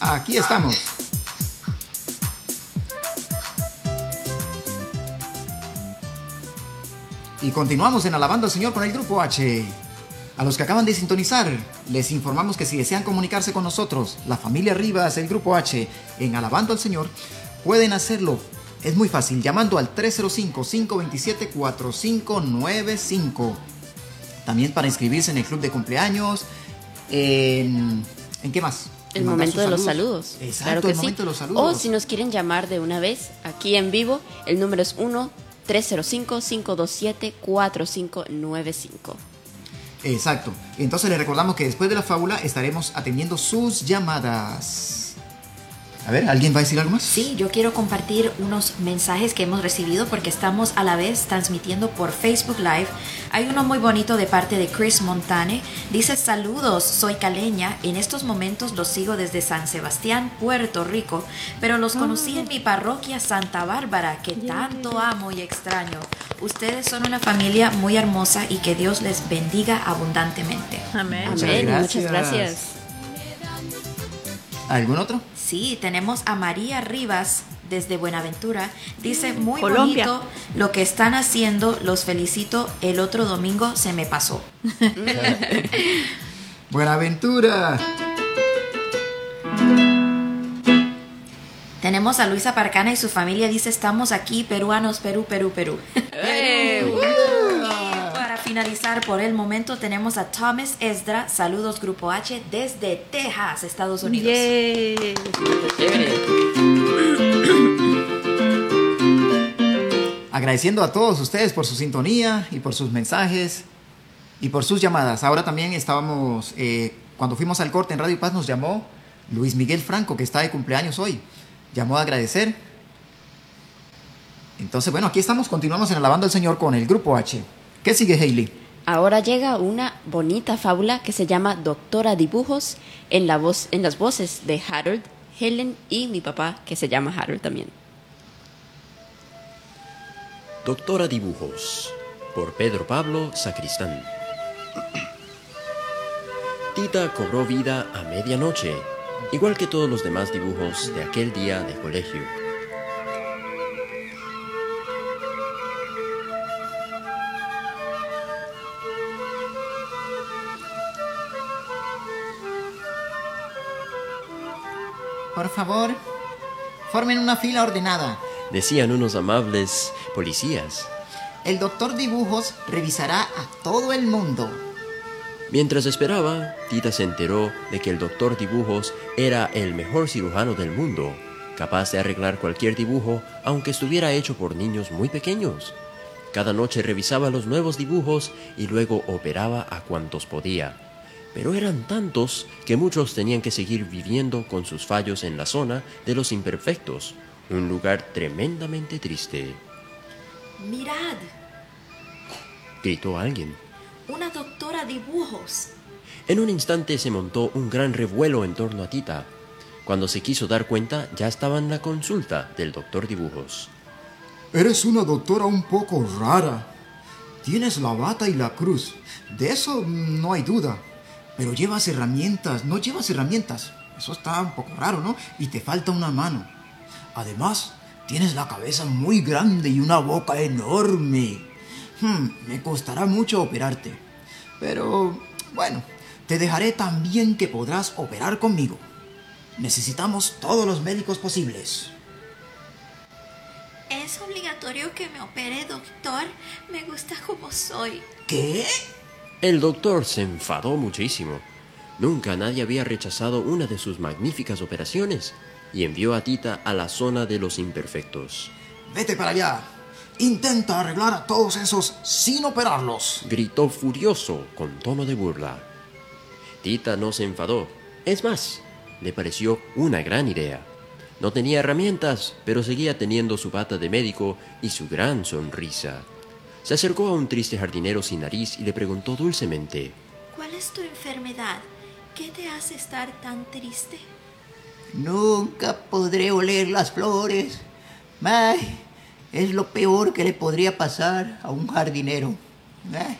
Aquí estamos. Y continuamos en Alabando al Señor con el Grupo H. A los que acaban de sintonizar, les informamos que si desean comunicarse con nosotros, la familia Rivas, el Grupo H, en Alabando al Señor, pueden hacerlo. Es muy fácil, llamando al 305-527-4595. También para inscribirse en el club de cumpleaños. ¿En, ¿en qué más? El momento de los saludos. Exacto, Claro que el sí. momento de los saludos. O si nos quieren llamar de una vez aquí en vivo, el número es 1-305-527-4595. Exacto. Entonces les recordamos que después de la fábula estaremos atendiendo sus llamadas. A ver, ¿alguien va a decir algo más? Sí, yo quiero compartir unos mensajes que hemos recibido porque estamos a la vez transmitiendo por Facebook Live. Hay uno muy bonito de parte de Chris Montane. Dice saludos, soy caleña. En estos momentos los sigo desde San Sebastián, Puerto Rico, pero los conocí en mi parroquia Santa Bárbara, que tanto amo y extraño. Ustedes son una familia muy hermosa y que Dios les bendiga abundantemente. Amén. Muchas Amén. gracias. Muchas gracias. ¿Algún otro? Sí, tenemos a María Rivas desde Buenaventura. Dice, muy Colombia. bonito lo que están haciendo, los felicito. El otro domingo se me pasó. Buenaventura. Tenemos a Luisa Parcana y su familia. Dice, estamos aquí, peruanos, Perú, Perú, Perú. Para finalizar, por el momento tenemos a Thomas Esdra. Saludos, Grupo H, desde Texas, Estados Unidos. Agradeciendo a todos ustedes por su sintonía y por sus mensajes y por sus llamadas. Ahora también estábamos, eh, cuando fuimos al corte en Radio Paz nos llamó Luis Miguel Franco, que está de cumpleaños hoy. Llamó a agradecer. Entonces, bueno, aquí estamos, continuamos en Alabando al Señor con el Grupo H. ¿Qué sigue, Hailey? Ahora llega una bonita fábula que se llama Doctora Dibujos en, la voz, en las voces de Harold, Helen y mi papá que se llama Harold también. Doctora Dibujos, por Pedro Pablo Sacristán. Tita cobró vida a medianoche, igual que todos los demás dibujos de aquel día de colegio. Por favor, formen una fila ordenada. Decían unos amables policías. El doctor Dibujos revisará a todo el mundo. Mientras esperaba, Tita se enteró de que el doctor Dibujos era el mejor cirujano del mundo, capaz de arreglar cualquier dibujo aunque estuviera hecho por niños muy pequeños. Cada noche revisaba los nuevos dibujos y luego operaba a cuantos podía. Pero eran tantos que muchos tenían que seguir viviendo con sus fallos en la zona de los imperfectos, un lugar tremendamente triste, Mirad, gritó alguien. una doctora dibujos. En un instante se montó un gran revuelo en torno a Tita. Cuando se quiso dar cuenta, ya estaba en la consulta del doctor Dibujos. Eres una doctora un poco rara. Tienes la bata y la cruz. De eso no hay duda. Pero llevas herramientas, no llevas herramientas. Eso está un poco raro, ¿no? Y te falta una mano. Además, tienes la cabeza muy grande y una boca enorme. Hmm, me costará mucho operarte. Pero, bueno, te dejaré tan bien que podrás operar conmigo. Necesitamos todos los médicos posibles. ¿Es obligatorio que me opere, doctor? Me gusta como soy. ¿Qué? El doctor se enfadó muchísimo. Nunca nadie había rechazado una de sus magníficas operaciones y envió a Tita a la zona de los imperfectos. Vete para allá. Intenta arreglar a todos esos sin operarlos. Gritó furioso con tono de burla. Tita no se enfadó. Es más, le pareció una gran idea. No tenía herramientas, pero seguía teniendo su bata de médico y su gran sonrisa. Se acercó a un triste jardinero sin nariz y le preguntó dulcemente. ¿Cuál es tu enfermedad? ¿Qué te hace estar tan triste? Nunca podré oler las flores. Ay, es lo peor que le podría pasar a un jardinero. Ay,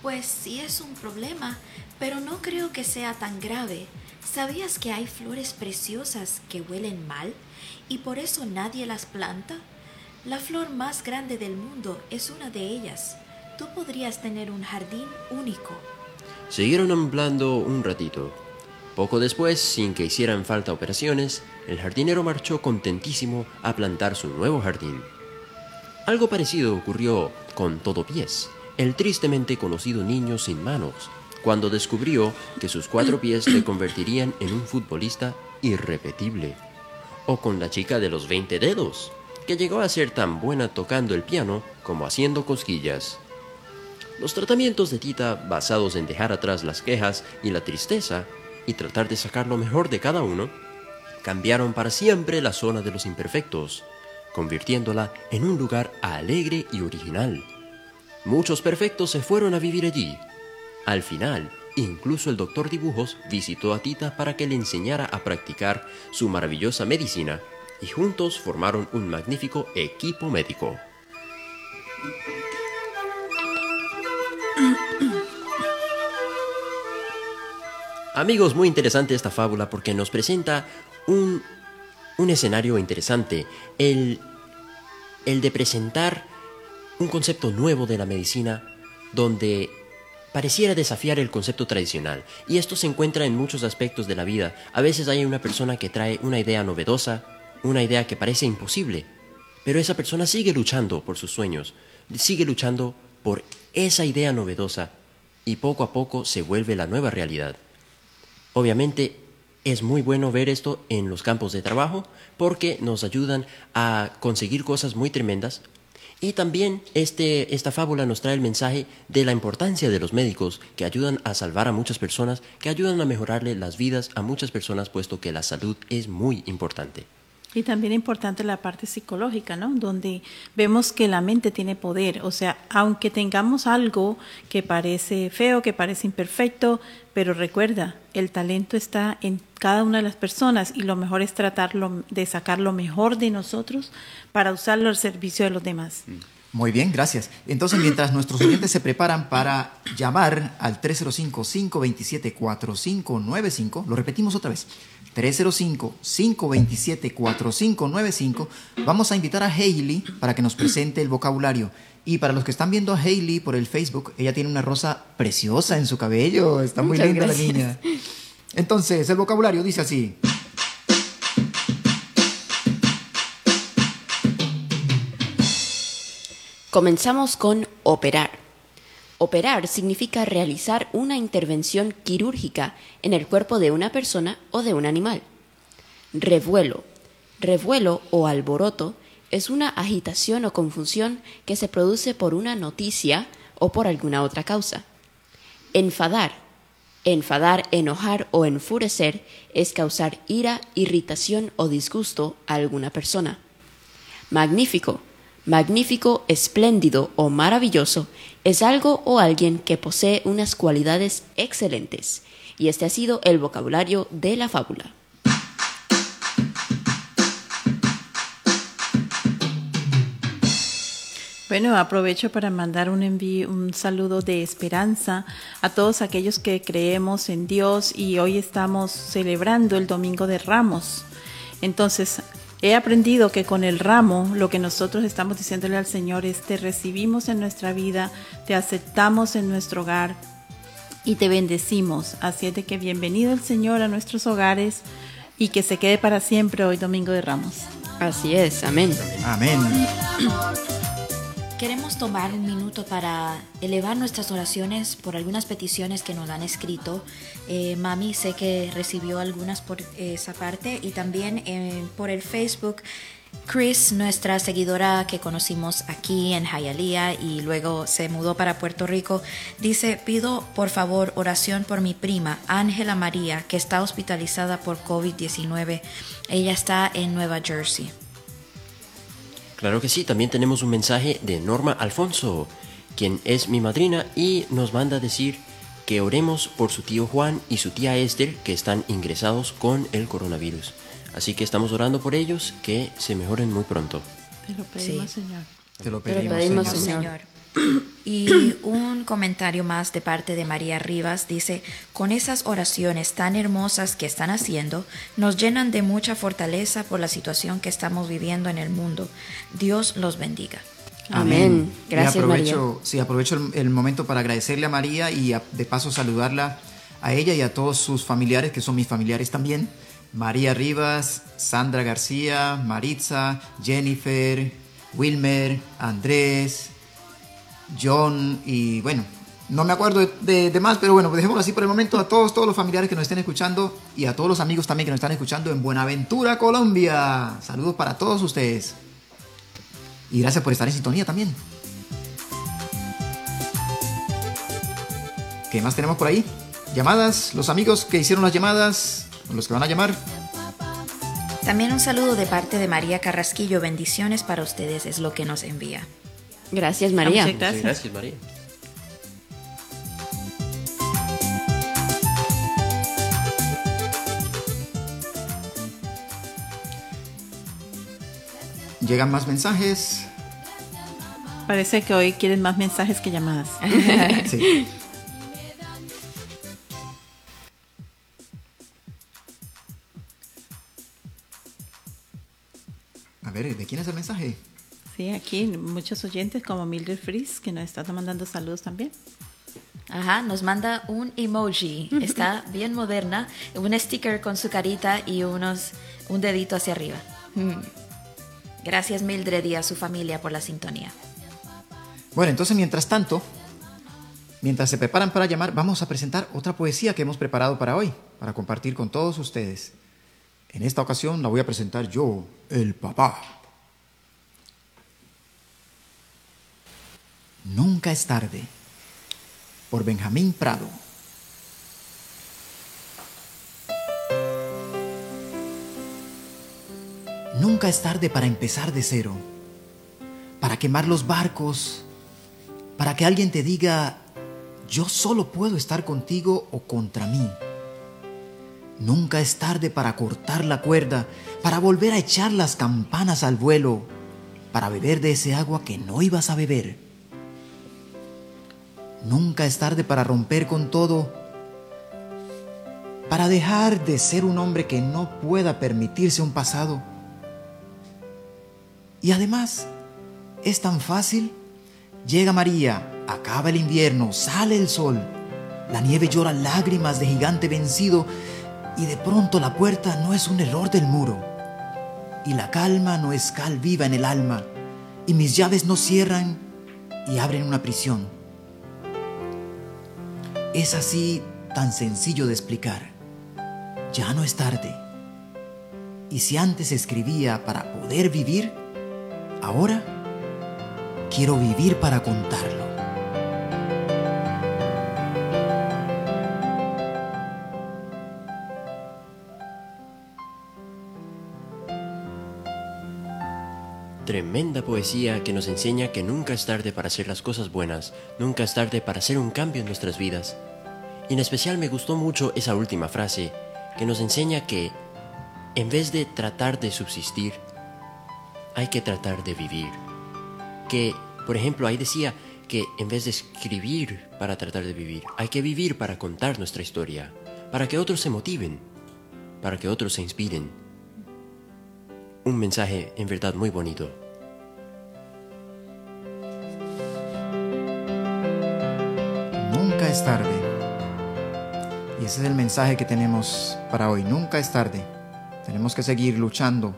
Pues sí es un problema, pero no creo que sea tan grave. ¿Sabías que hay flores preciosas que huelen mal y por eso nadie las planta? La flor más grande del mundo es una de ellas. Tú podrías tener un jardín único. Siguieron hablando un ratito. Poco después, sin que hicieran falta operaciones, el jardinero marchó contentísimo a plantar su nuevo jardín. Algo parecido ocurrió con Todopies, el tristemente conocido niño sin manos, cuando descubrió que sus cuatro pies le convertirían en un futbolista irrepetible. O con la chica de los 20 dedos, que llegó a ser tan buena tocando el piano como haciendo cosquillas. Los tratamientos de Tita, basados en dejar atrás las quejas y la tristeza, y tratar de sacar lo mejor de cada uno, cambiaron para siempre la zona de los imperfectos, convirtiéndola en un lugar alegre y original. Muchos perfectos se fueron a vivir allí. Al final, incluso el doctor Dibujos visitó a Tita para que le enseñara a practicar su maravillosa medicina y juntos formaron un magnífico equipo médico. Amigos, muy interesante esta fábula porque nos presenta un, un escenario interesante, el, el de presentar un concepto nuevo de la medicina donde pareciera desafiar el concepto tradicional. Y esto se encuentra en muchos aspectos de la vida. A veces hay una persona que trae una idea novedosa, una idea que parece imposible, pero esa persona sigue luchando por sus sueños, sigue luchando por esa idea novedosa y poco a poco se vuelve la nueva realidad. Obviamente es muy bueno ver esto en los campos de trabajo porque nos ayudan a conseguir cosas muy tremendas. Y también este, esta fábula nos trae el mensaje de la importancia de los médicos que ayudan a salvar a muchas personas, que ayudan a mejorarle las vidas a muchas personas, puesto que la salud es muy importante. Y también importante la parte psicológica, ¿no? Donde vemos que la mente tiene poder. O sea, aunque tengamos algo que parece feo, que parece imperfecto, pero recuerda, el talento está en cada una de las personas y lo mejor es tratarlo de sacar lo mejor de nosotros para usarlo al servicio de los demás. Muy bien, gracias. Entonces, mientras nuestros oyentes se preparan para llamar al 305-527-4595, lo repetimos otra vez. 305-527-4595. Vamos a invitar a Hailey para que nos presente el vocabulario. Y para los que están viendo a Hailey por el Facebook, ella tiene una rosa preciosa en su cabello. Está muy Muchas linda gracias. la niña. Entonces, el vocabulario dice así. Comenzamos con operar. Operar significa realizar una intervención quirúrgica en el cuerpo de una persona o de un animal. Revuelo. Revuelo o alboroto es una agitación o confusión que se produce por una noticia o por alguna otra causa. Enfadar. Enfadar, enojar o enfurecer es causar ira, irritación o disgusto a alguna persona. Magnífico. Magnífico, espléndido o maravilloso es algo o alguien que posee unas cualidades excelentes. Y este ha sido el vocabulario de la fábula. Bueno, aprovecho para mandar un envío, un saludo de esperanza a todos aquellos que creemos en Dios y hoy estamos celebrando el Domingo de Ramos. Entonces, he aprendido que con el ramo lo que nosotros estamos diciéndole al Señor es te recibimos en nuestra vida, te aceptamos en nuestro hogar y te bendecimos. Así es de que bienvenido el Señor a nuestros hogares y que se quede para siempre hoy Domingo de Ramos. Así es, amén. Amén. Queremos tomar un minuto para elevar nuestras oraciones por algunas peticiones que nos han escrito. Eh, Mami, sé que recibió algunas por esa parte y también eh, por el Facebook. Chris, nuestra seguidora que conocimos aquí en Hialeah y luego se mudó para Puerto Rico, dice, pido por favor oración por mi prima, Ángela María, que está hospitalizada por COVID-19. Ella está en Nueva Jersey. Claro que sí, también tenemos un mensaje de Norma Alfonso, quien es mi madrina y nos manda a decir que oremos por su tío Juan y su tía Esther que están ingresados con el coronavirus. Así que estamos orando por ellos que se mejoren muy pronto. Te lo pedimos, Sí. Señor. Te lo Te lo pedimos, pedimos, Señor. Señor. Y un comentario más de parte de María Rivas dice, con esas oraciones tan hermosas que están haciendo, nos llenan de mucha fortaleza por la situación que estamos viviendo en el mundo. Dios los bendiga. Amén. Gracias, y aprovecho, María. Sí, aprovecho el, el momento para agradecerle a María y a- de paso saludarla a ella y a todos sus familiares, que son mis familiares también. María Rivas, Sandra García, Maritza, Jennifer, Wilmer, Andrés, John y bueno, no me acuerdo de, más, pero bueno, dejémoslo así por el momento a todos, todos los familiares que nos estén escuchando y a todos los amigos también que nos están escuchando en Buenaventura, Colombia. Saludos para todos ustedes. Y gracias por estar en sintonía también. ¿Qué más tenemos por ahí? Llamadas, los amigos que hicieron las llamadas, los que van a llamar. También un saludo de parte de María Carrasquillo. Bendiciones para ustedes es lo que nos envía. Gracias, María. Muchas Muchas Gracias. gracias, María. Llegan más mensajes. Parece que hoy quieren más mensajes que llamadas. Sí. A ver, ¿de quién es el mensaje? Sí, aquí muchos oyentes como Mildred Fries que nos está mandando saludos también. Ajá, nos manda un emoji. Está bien moderna. Un sticker con su carita y unos, un dedito hacia arriba. Mm. Gracias Mildred y a su familia por la sintonía. Bueno, entonces mientras tanto, mientras se preparan para llamar, vamos a presentar otra poesía que hemos preparado para hoy, para compartir con todos ustedes. En esta ocasión la voy a presentar yo, el papá. Nunca es tarde, por Benjamín Prado. Nunca es tarde para empezar de cero, para quemar los barcos, para que alguien te diga, yo solo puedo estar contigo o contra mí. Nunca es tarde para cortar la cuerda, para volver a echar las campanas al vuelo, para beber de ese agua que no ibas a beber. Nunca es tarde para romper con todo, para dejar de ser un hombre que no pueda permitirse un pasado. Y además, es tan fácil. Llega María, acaba el invierno, sale el sol, la nieve llora lágrimas de gigante vencido y de pronto la puerta no es un error del muro y la calma no es cal viva en el alma y mis llaves no cierran y abren una prisión. Es así tan sencillo de explicar. Ya no es tarde. Y si antes escribía para poder vivir, ahora quiero vivir para contarlo. Tremenda poesía que nos enseña que nunca es tarde para hacer las cosas buenas, nunca es tarde para hacer un cambio en nuestras vidas. Y en especial me gustó mucho esa última frase, que nos enseña que, en vez de tratar de subsistir, hay que tratar de vivir. Que, por ejemplo, ahí decía que en vez de escribir para tratar de vivir, hay que vivir para contar nuestra historia, para que otros se motiven, para que otros se inspiren. Un mensaje en verdad muy bonito. Nunca es tarde. Y ese es el mensaje que tenemos para hoy. Nunca es tarde. Tenemos que seguir luchando.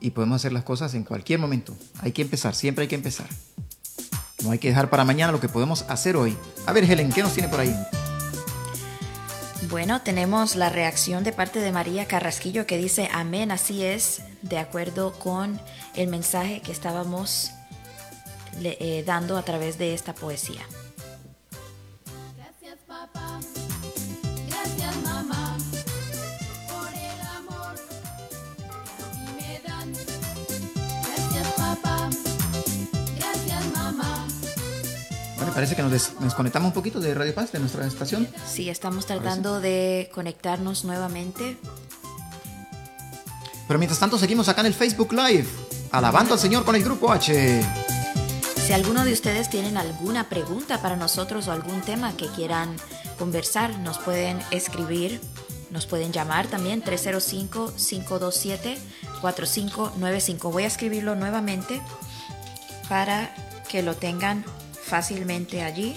Y podemos hacer las cosas en cualquier momento. Hay que empezar, siempre hay que empezar. No hay que dejar para mañana lo que podemos hacer hoy. A ver, Helen, ¿qué nos tiene por ahí? Bueno, tenemos la reacción de parte de María Carrasquillo que dice, amén, así es, de acuerdo con el mensaje que estábamos le- eh, dando a través de esta poesía. Parece que nos des- nos desconectamos un poquito de Radio Paz, de nuestra estación. Sí, estamos tratando de conectarnos nuevamente. Pero mientras tanto seguimos acá en el Facebook Live, alabando al Señor con el Grupo H. Si alguno de ustedes tienen alguna pregunta para nosotros o algún tema que quieran conversar, nos pueden escribir, nos pueden llamar también 305-527-4595. Voy a escribirlo nuevamente para que lo tengan fácilmente allí.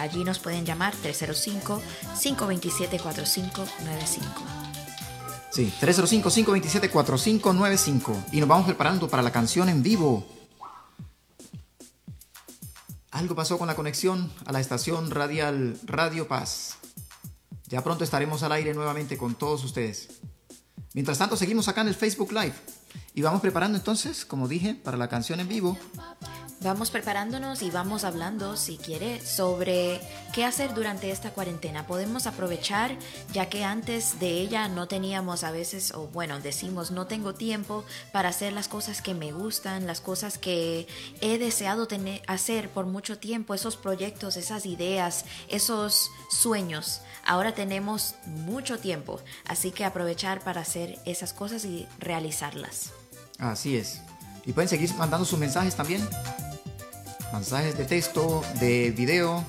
Allí nos pueden llamar 305-527-4595. Sí, 305-527-4595. Y nos vamos preparando para la canción en vivo. Algo pasó con la conexión a la estación radial Radio Paz. Ya pronto estaremos al aire nuevamente con todos ustedes. Mientras tanto, seguimos acá en el Facebook Live. Y vamos preparando entonces, como dije, para la canción en vivo. Vamos preparándonos y vamos hablando, si quiere, sobre qué hacer durante esta cuarentena. Podemos aprovechar, ya que antes de ella no teníamos a veces, o bueno, decimos, no tengo tiempo para hacer las cosas que me gustan, las cosas que he deseado tener, hacer por mucho tiempo, esos proyectos, esas ideas, esos sueños. Ahora tenemos mucho tiempo, así que aprovechar para hacer esas cosas y realizarlas. Así es. Y pueden seguir mandando sus mensajes también. Mensajes de texto, de video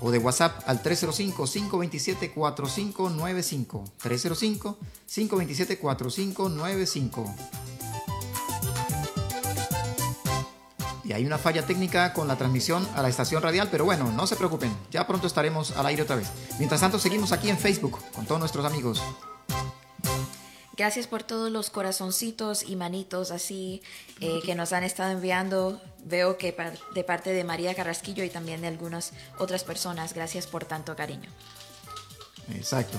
o de WhatsApp al 305-527-4595. 305-527-4595. Y hay una falla técnica con la transmisión a la estación radial, pero bueno, no se preocupen, ya pronto estaremos al aire otra vez. Mientras tanto, seguimos aquí en Facebook con todos nuestros amigos. Gracias por todos los corazoncitos y manitos así eh, que nos han estado enviando. Veo que par- de parte de María Carrasquillo y también de algunas otras personas. Gracias por tanto cariño. Exacto.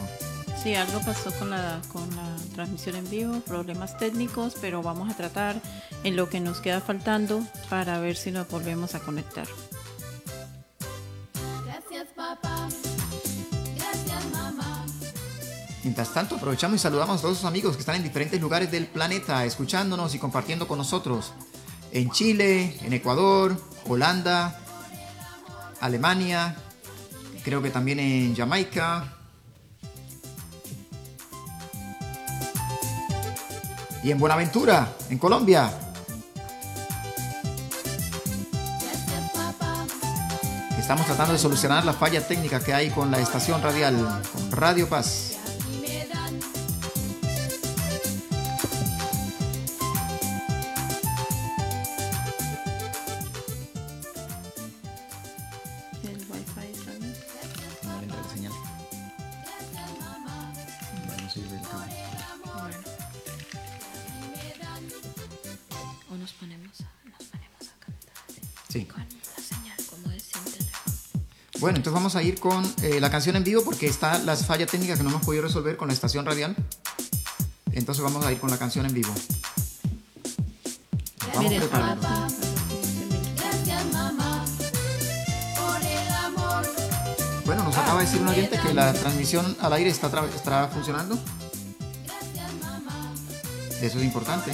Sí, algo pasó con la, con la transmisión en vivo, problemas técnicos, pero vamos a tratar en lo que nos queda faltando para ver si nos volvemos a conectar. Mientras tanto, aprovechamos y saludamos a todos sus amigos que están en diferentes lugares del planeta, escuchándonos y compartiendo con nosotros. En Chile, en Ecuador, Holanda, Alemania, creo que también en Jamaica. Y en Buenaventura, en Colombia. Estamos tratando de solucionar la falla técnica que hay con la estación radial, con Radio Paz. Bueno. O nos ponemos, nos ponemos a cantar Sí. con la señal, como es. Bueno, entonces vamos a ir con eh, la canción en vivo porque está las fallas técnicas que no hemos podido resolver con la estación radial. Entonces vamos a ir con la canción en vivo. Nos Vamos preparando. Bueno, nos acaba de decir un oyente que la transmisión al aire está, está funcionando. Eso es importante,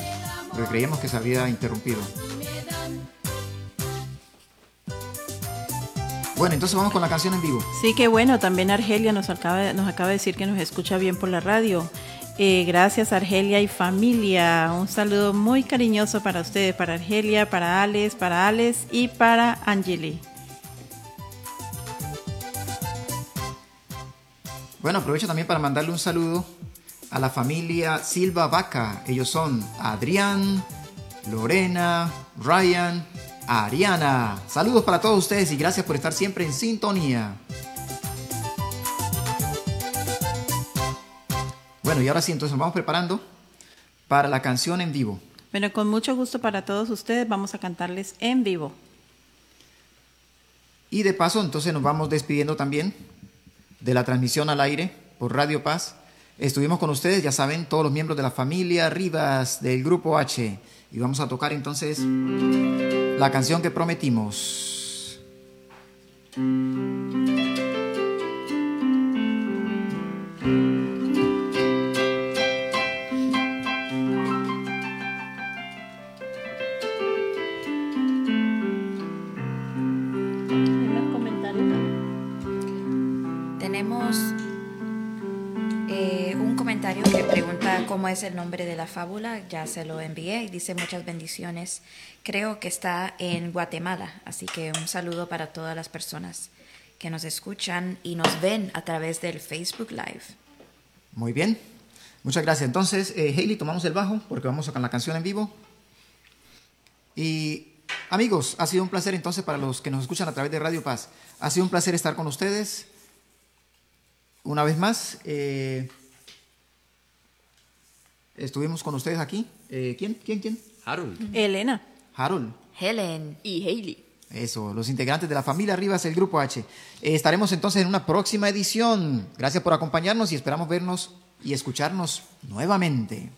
porque creíamos que se había interrumpido. Bueno, entonces vamos con la canción en vivo. Sí, que bueno, también Argelia nos acaba, nos acaba de decir que nos escucha bien por la radio. Eh, gracias Argelia y familia. Un saludo muy cariñoso para ustedes, para Argelia, para Alex, para Alex y para Angeli. Bueno, aprovecho también para mandarle un saludo a la familia Silva Vaca. Ellos son Adrián, Lorena, Ryan, Ariana. Saludos para todos ustedes y gracias por estar siempre en sintonía. Bueno, y ahora sí, entonces nos vamos preparando para la canción en vivo. Bueno, con mucho gusto para todos ustedes vamos a cantarles en vivo. Y de paso, entonces nos vamos despidiendo también de la transmisión al aire por Radio Paz. Estuvimos con ustedes, ya saben, todos los miembros de la familia Rivas del Grupo H. Y vamos a tocar entonces la canción que prometimos. Comentario que pregunta cómo es el nombre de la fábula, ya se lo envié y dice muchas bendiciones. Creo que está en Guatemala, así que un saludo para todas las personas que nos escuchan y nos ven a través del Facebook Live. Muy bien. Muchas gracias. Entonces, eh, tomamos el bajo porque vamos con la canción en vivo. Y amigos, ha sido un placer entonces para los que nos escuchan a través de Radio Paz. Ha sido un placer estar con ustedes. Una vez más, eh, estuvimos con ustedes aquí. Eh, ¿Quién? ¿Quién? ¿Quién? Harold. Elena. Harold. Helen, Y Hailey. Eso, los integrantes de la familia Rivas, el Grupo H. Eh, estaremos entonces en una próxima edición. Gracias por acompañarnos y esperamos vernos y escucharnos nuevamente.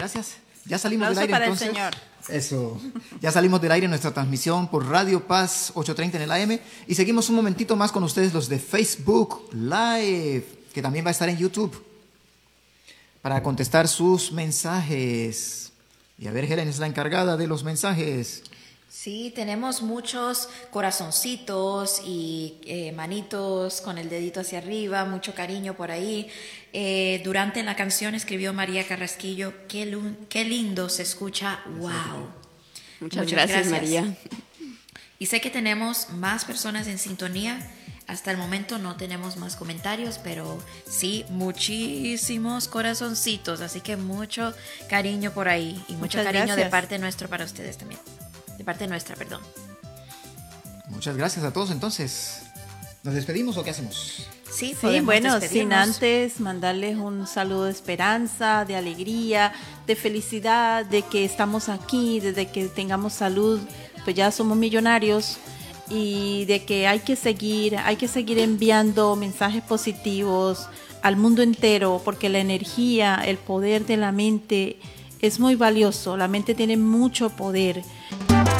Gracias. Ya salimos del aire para el entonces. Señor. Eso. Ya salimos del aire en nuestra transmisión por Radio Paz 830 en el AM y seguimos un momentito más con ustedes los de Facebook Live, que también va a estar en YouTube para contestar sus mensajes. Y a ver, Helen es la encargada de los mensajes. Sí, tenemos muchos corazoncitos y eh, manitos con el dedito hacia arriba, mucho cariño por ahí. Eh, durante la canción escribió María Carrasquillo, qué, lindo se escucha, wow. Muchas, gracias, María. Y sé que tenemos más personas en sintonía. Hasta el momento no tenemos más comentarios, pero sí muchísimos corazoncitos. Así que mucho cariño por ahí y mucho Muchas cariño de parte nuestro para ustedes también. De parte nuestra, perdón. Muchas gracias a todos entonces. ¿Nos despedimos o qué hacemos? Sí, Sí, bueno, sin antes mandarles un saludo de esperanza, de alegría, de felicidad, de que estamos aquí, desde que tengamos salud, pues ya somos millonarios y de que hay que seguir, hay que seguir enviando mensajes positivos al mundo entero, porque la energía, el poder de la mente es muy valioso, la mente tiene mucho poder. Es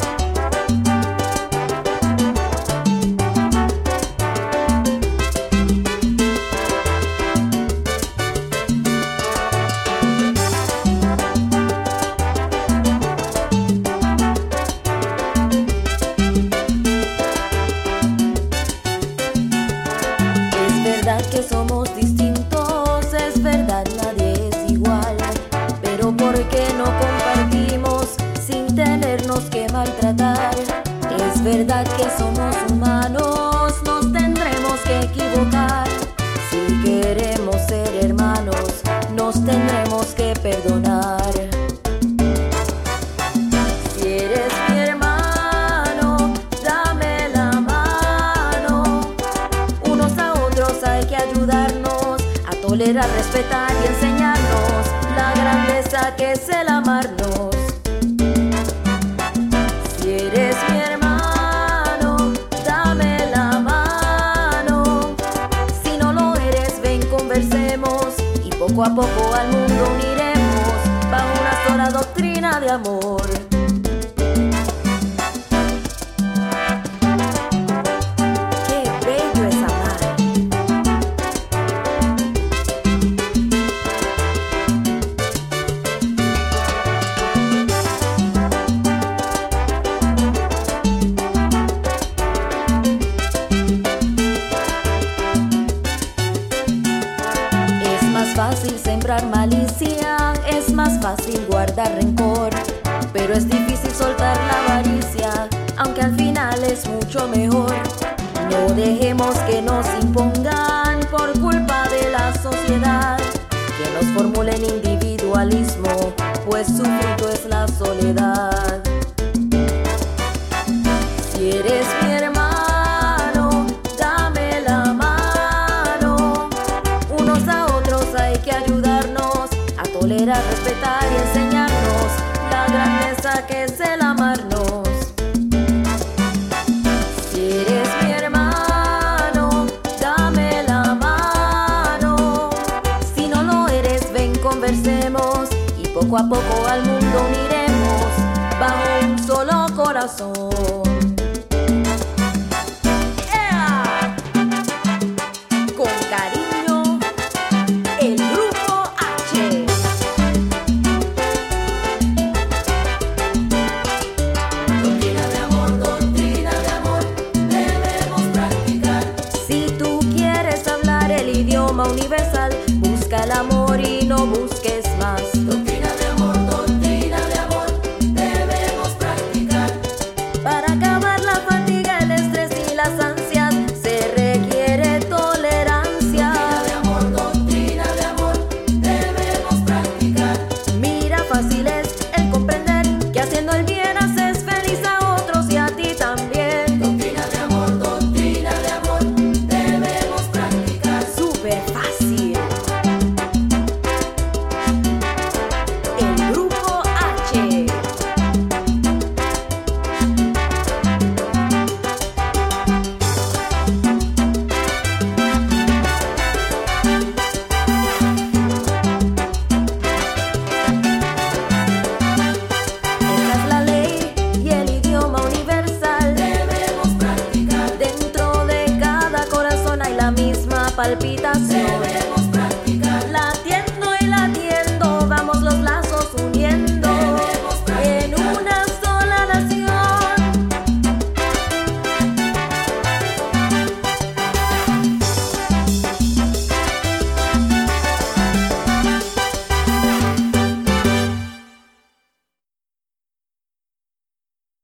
que somos humanos, nos tendremos que equivocar. Si queremos ser hermanos, nos tendremos que perdonar. Si eres mi hermano, dame la mano. Unos a otros hay que ayudarnos a tolerar, respetar y enseñarnos la grandeza que es el poco a poco al mundo uniremos bajo una sola doctrina de amor. Poco a poco al mundo uniremos bajo un solo corazón.